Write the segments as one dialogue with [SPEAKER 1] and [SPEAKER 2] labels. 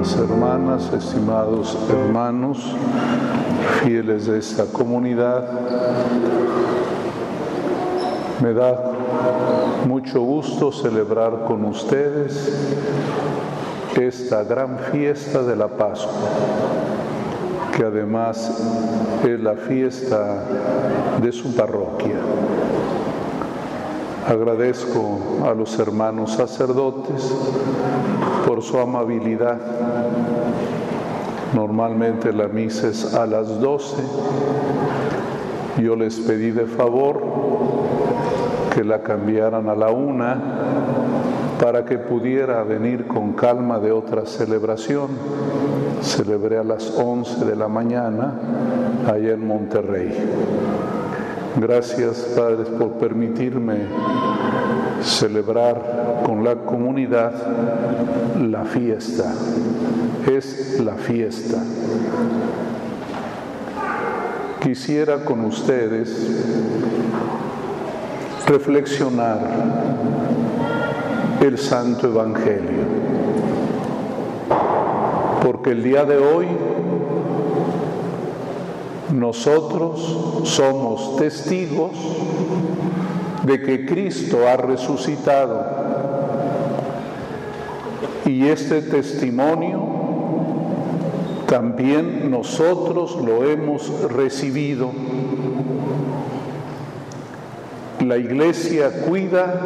[SPEAKER 1] hermanas, estimados hermanos, fieles de esta comunidad. Me da mucho gusto celebrar con ustedes esta gran fiesta de la Pascua, que además es la fiesta de su parroquia. Agradezco a los hermanos sacerdotes por su amabilidad. Normalmente la misa es a las 12. Yo les pedí de favor que la cambiaran a la una para que pudiera venir con calma de otra celebración. Celebré a las 11 de la mañana allá en Monterrey. Gracias, padres, por permitirme celebrar con la comunidad la fiesta. Es la fiesta. Quisiera con ustedes reflexionar el Santo Evangelio, porque el día de hoy nosotros somos testigos de que Cristo ha resucitado. Y este testimonio también nosotros lo hemos recibido. La iglesia cuida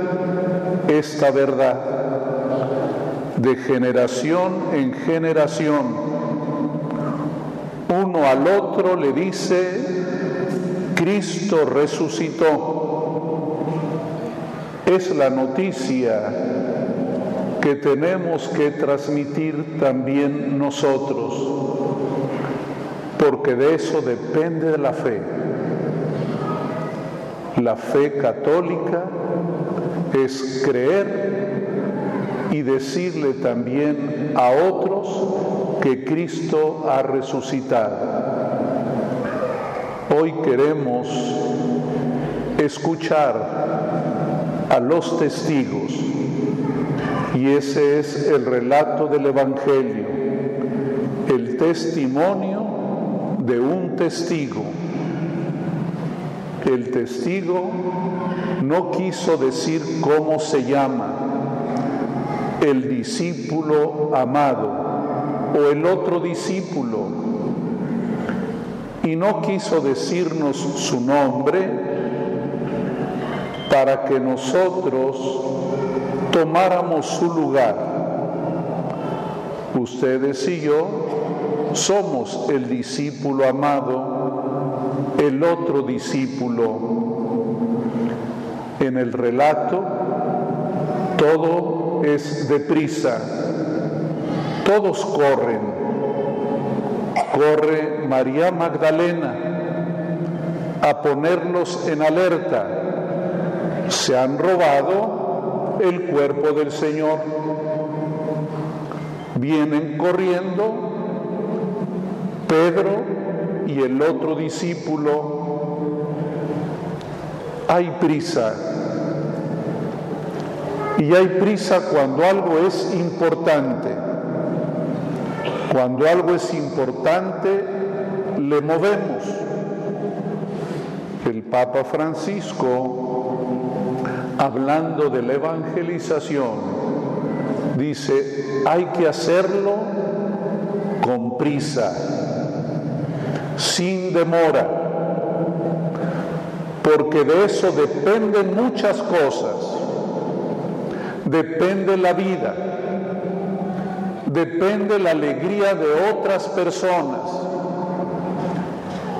[SPEAKER 1] esta verdad de generación en generación. Uno al otro le dice, Cristo resucitó es la noticia que tenemos que transmitir también nosotros, porque de eso depende la fe. La fe católica es creer y decirle también a otros que Cristo ha resucitado. Hoy queremos escuchar a los testigos. Y ese es el relato del Evangelio, el testimonio de un testigo. El testigo no quiso decir cómo se llama, el discípulo amado o el otro discípulo, y no quiso decirnos su nombre, para que nosotros tomáramos su lugar. Ustedes y yo somos el discípulo amado, el otro discípulo. En el relato todo es deprisa, todos corren. Corre María Magdalena a ponerlos en alerta se han robado el cuerpo del Señor. Vienen corriendo Pedro y el otro discípulo. Hay prisa. Y hay prisa cuando algo es importante. Cuando algo es importante, le movemos. El Papa Francisco hablando de la evangelización, dice, hay que hacerlo con prisa, sin demora, porque de eso dependen muchas cosas. Depende la vida, depende la alegría de otras personas.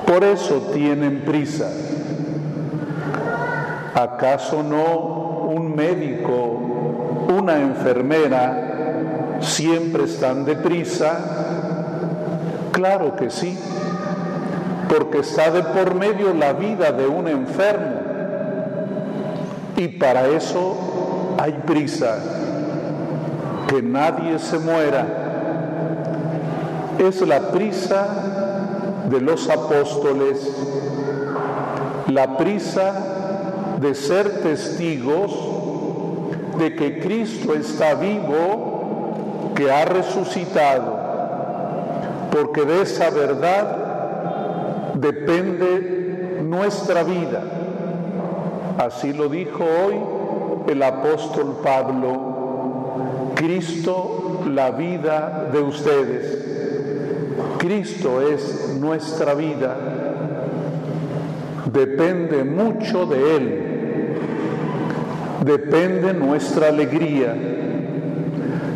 [SPEAKER 1] Por eso tienen prisa. ¿Acaso no un médico, una enfermera siempre están deprisa? Claro que sí, porque está de por medio la vida de un enfermo. Y para eso hay prisa, que nadie se muera. Es la prisa de los apóstoles, la prisa de ser testigos de que Cristo está vivo, que ha resucitado. porque de esa verdad depende nuestra vida. Así lo dijo hoy el apóstol Pablo, Cristo la vida de ustedes. Cristo es nuestra vida, depende mucho de Él, depende nuestra alegría,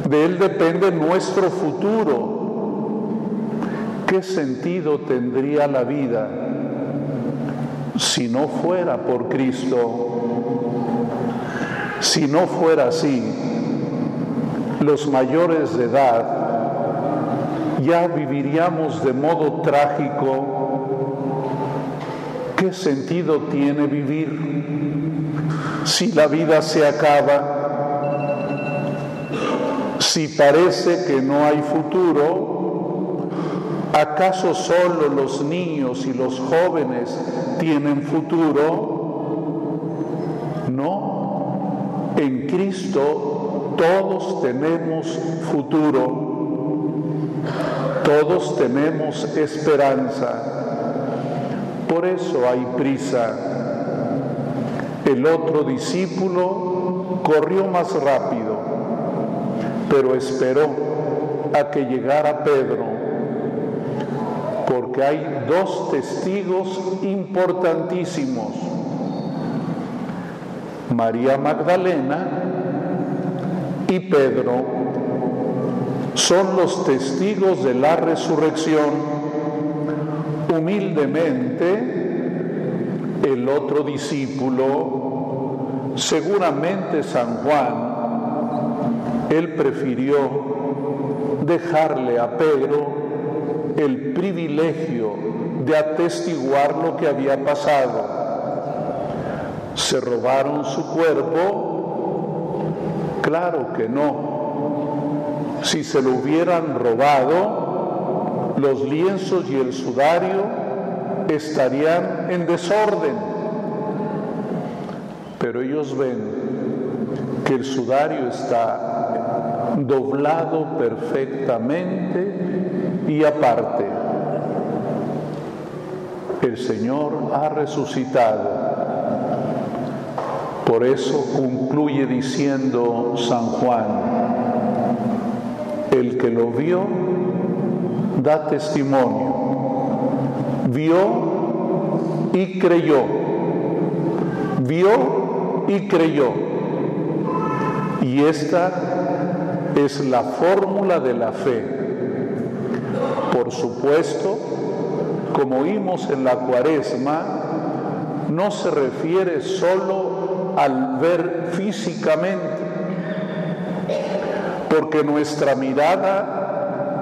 [SPEAKER 1] de Él depende nuestro futuro. ¿Qué sentido tendría la vida si no fuera por Cristo? Si no fuera así, los mayores de edad ya viviríamos de modo trágico. ¿Qué sentido tiene vivir si la vida se acaba? Si parece que no hay futuro, ¿acaso solo los niños y los jóvenes tienen futuro? No, en Cristo todos tenemos futuro. Todos tenemos esperanza, por eso hay prisa. El otro discípulo corrió más rápido, pero esperó a que llegara Pedro, porque hay dos testigos importantísimos, María Magdalena y Pedro son los testigos de la resurrección. Humildemente, el otro discípulo, seguramente San Juan, él prefirió dejarle a Pedro el privilegio de atestiguar lo que había pasado. ¿Se robaron su cuerpo? Claro que no si se lo hubieran robado, los lienzos y el sudario estarían en desorden. Pero ellos ven que el sudario está doblado perfectamente y aparte. El Señor ha resucitado. Por eso concluye diciendo San Juan, el que lo vio da testimonio. Vio y creyó. Vio y creyó. Y esta es la fórmula de la fe. Por supuesto, como oímos en la cuaresma, no se refiere solo al ver físicamente, porque nuestra mirada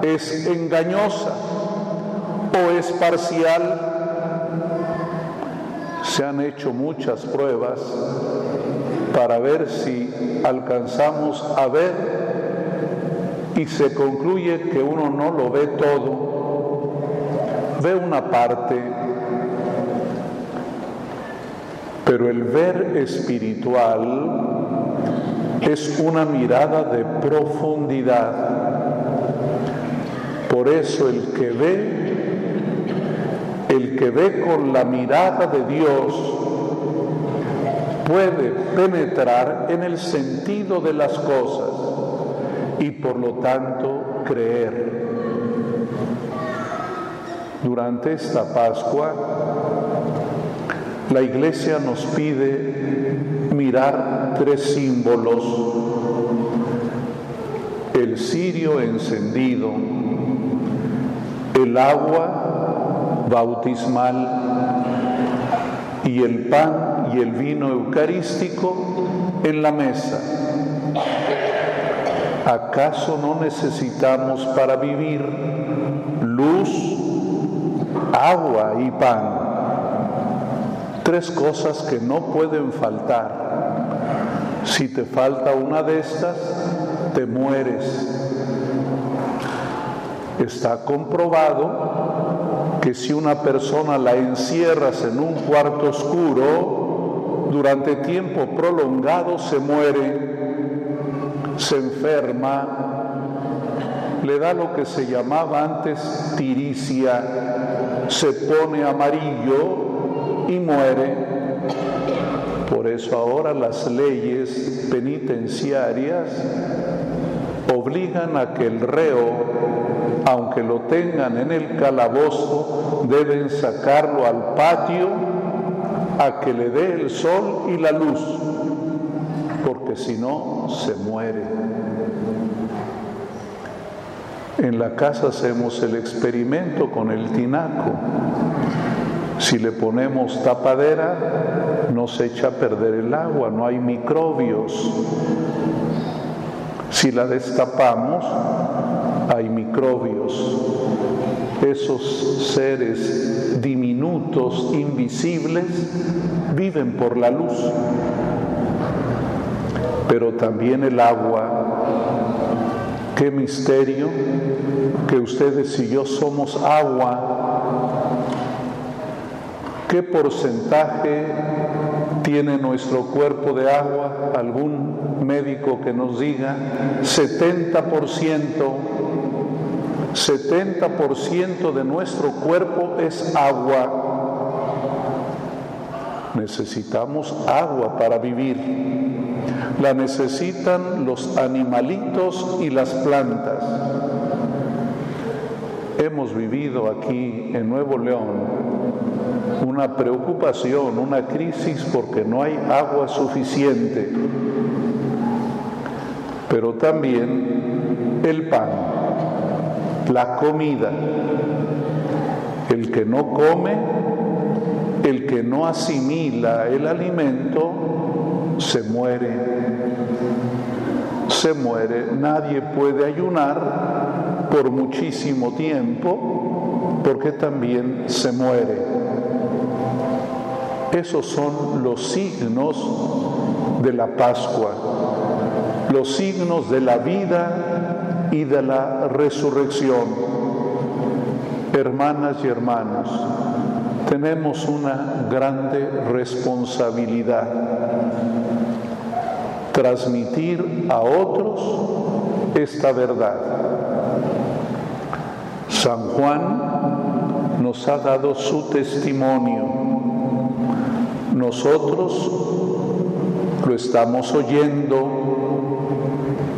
[SPEAKER 1] es engañosa o es parcial. Se han hecho muchas pruebas para ver si alcanzamos a ver y se concluye que uno no lo ve todo, ve una parte, pero el ver espiritual es una mirada de profundidad. Por eso el que ve, el que ve con la mirada de Dios, puede penetrar en el sentido de las cosas y por lo tanto creer. Durante esta Pascua, la Iglesia nos pide mirar tres símbolos. El cirio encendido, el agua bautismal y el pan y el vino eucarístico en la mesa. ¿Acaso no necesitamos para vivir luz, agua y pan? Tres cosas que no pueden faltar. Si te falta una de estas, te mueres. Está comprobado que si una persona la encierras en un cuarto oscuro, durante tiempo prolongado se muere, se enferma le da lo que se llamaba antes tiricia, se pone amarillo y muere. Por eso ahora las leyes penitenciarias obligan a que el reo, aunque lo tengan en el calabozo, deben sacarlo al patio a que le dé el sol y la luz, porque si no se muere. En la casa hacemos el experimento con el tinaco. Si le ponemos tapadera, no se echa a perder el agua, no hay microbios. Si la destapamos, hay microbios. Esos seres diminutos, invisibles, viven por la luz. Pero también el agua, qué misterio que ustedes y yo somos agua. ¿Qué porcentaje tiene nuestro cuerpo de agua? Algún médico que nos diga 70%. 70% de nuestro cuerpo es agua. Necesitamos agua para vivir. La necesitan los animalitos y las plantas. Hemos vivido aquí en Nuevo León una preocupación, una crisis porque no hay agua suficiente, pero también el pan, la comida, el que no come, el que no asimila el alimento, se muere, se muere, nadie puede ayunar por muchísimo tiempo porque también se muere. Esos son los signos de la Pascua, los signos de la vida y de la resurrección. Hermanas y hermanos, tenemos una grande responsabilidad, transmitir a otros esta verdad. San Juan nos ha dado su testimonio nosotros lo estamos oyendo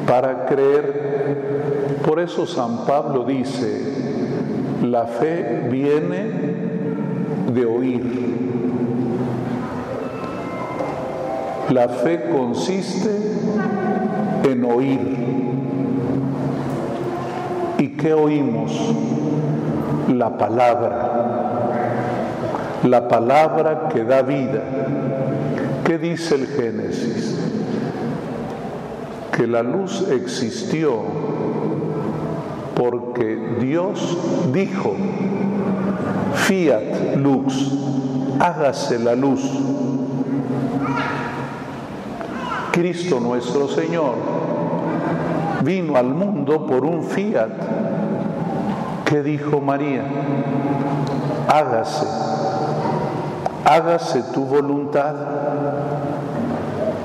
[SPEAKER 1] para creer. Por eso San Pablo dice, la fe viene de oír. La fe consiste en oír. ¿Y qué oímos? La palabra la palabra que da vida. ¿Qué dice el Génesis? Que la luz existió porque Dios dijo, fiat lux, hágase la luz. Cristo nuestro Señor vino al mundo por un fiat. ¿Qué dijo María? Hágase hágase tu voluntad.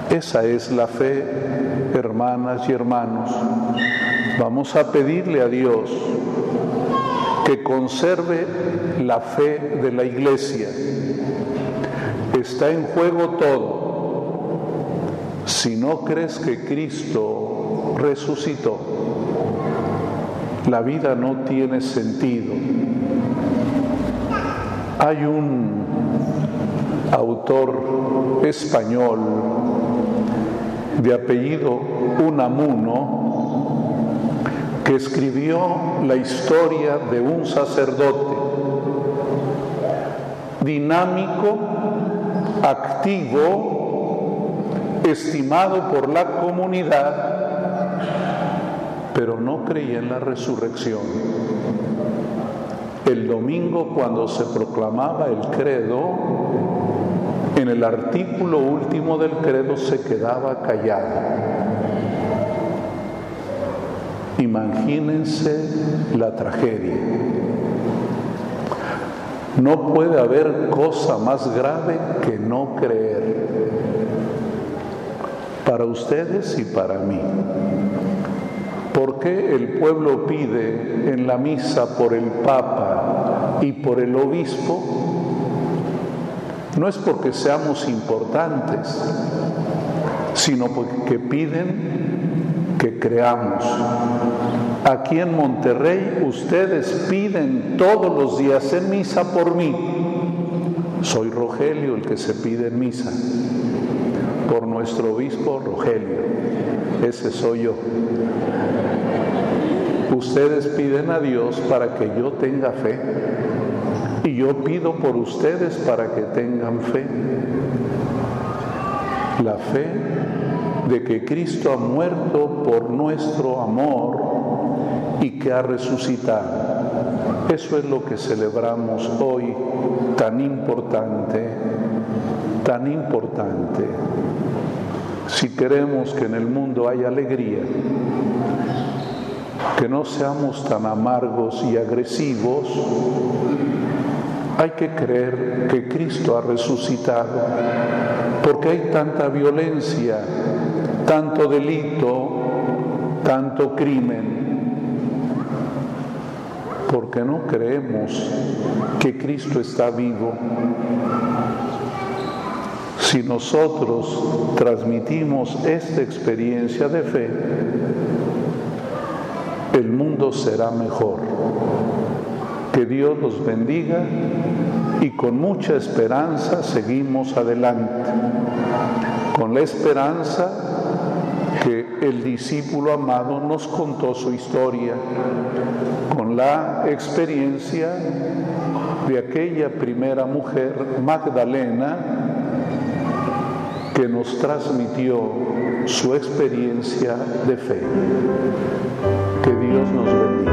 [SPEAKER 1] Esa es la fe, hermanas y hermanos. Vamos a pedirle a Dios que conserve la fe de la iglesia. Está en juego todo. Si no crees que Cristo resucitó, la vida no tiene sentido. Hay un autor español de apellido Unamuno, que escribió la historia de un sacerdote dinámico, activo, estimado por la comunidad, pero no creía en la resurrección. El domingo cuando se proclamaba el credo, en el artículo último del credo se quedaba callado. Imagínense la tragedia. No puede haber cosa más grave que no creer. Para ustedes y para mí. ¿Por qué el pueblo pide en la misa por el Papa y por el obispo? No es porque seamos importantes, sino porque piden que creamos. Aquí en Monterrey ustedes piden todos los días en misa por mí. Soy Rogelio el que se pide en misa, por nuestro obispo Rogelio. Ese soy yo. Ustedes piden a Dios para que yo tenga fe y yo pido por ustedes para que tengan fe. La fe de que Cristo ha muerto por nuestro amor y que ha resucitado. Eso es lo que celebramos hoy tan importante, tan importante. Si queremos que en el mundo haya alegría, que no seamos tan amargos y agresivos, hay que creer que Cristo ha resucitado, porque hay tanta violencia, tanto delito, tanto crimen, porque no creemos que Cristo está vivo. Si nosotros transmitimos esta experiencia de fe, el mundo será mejor. Que Dios los bendiga y con mucha esperanza seguimos adelante, con la esperanza que el discípulo amado nos contó su historia, con la experiencia de aquella primera mujer, Magdalena, que nos transmitió su experiencia de fe. Que Dios nos bendiga.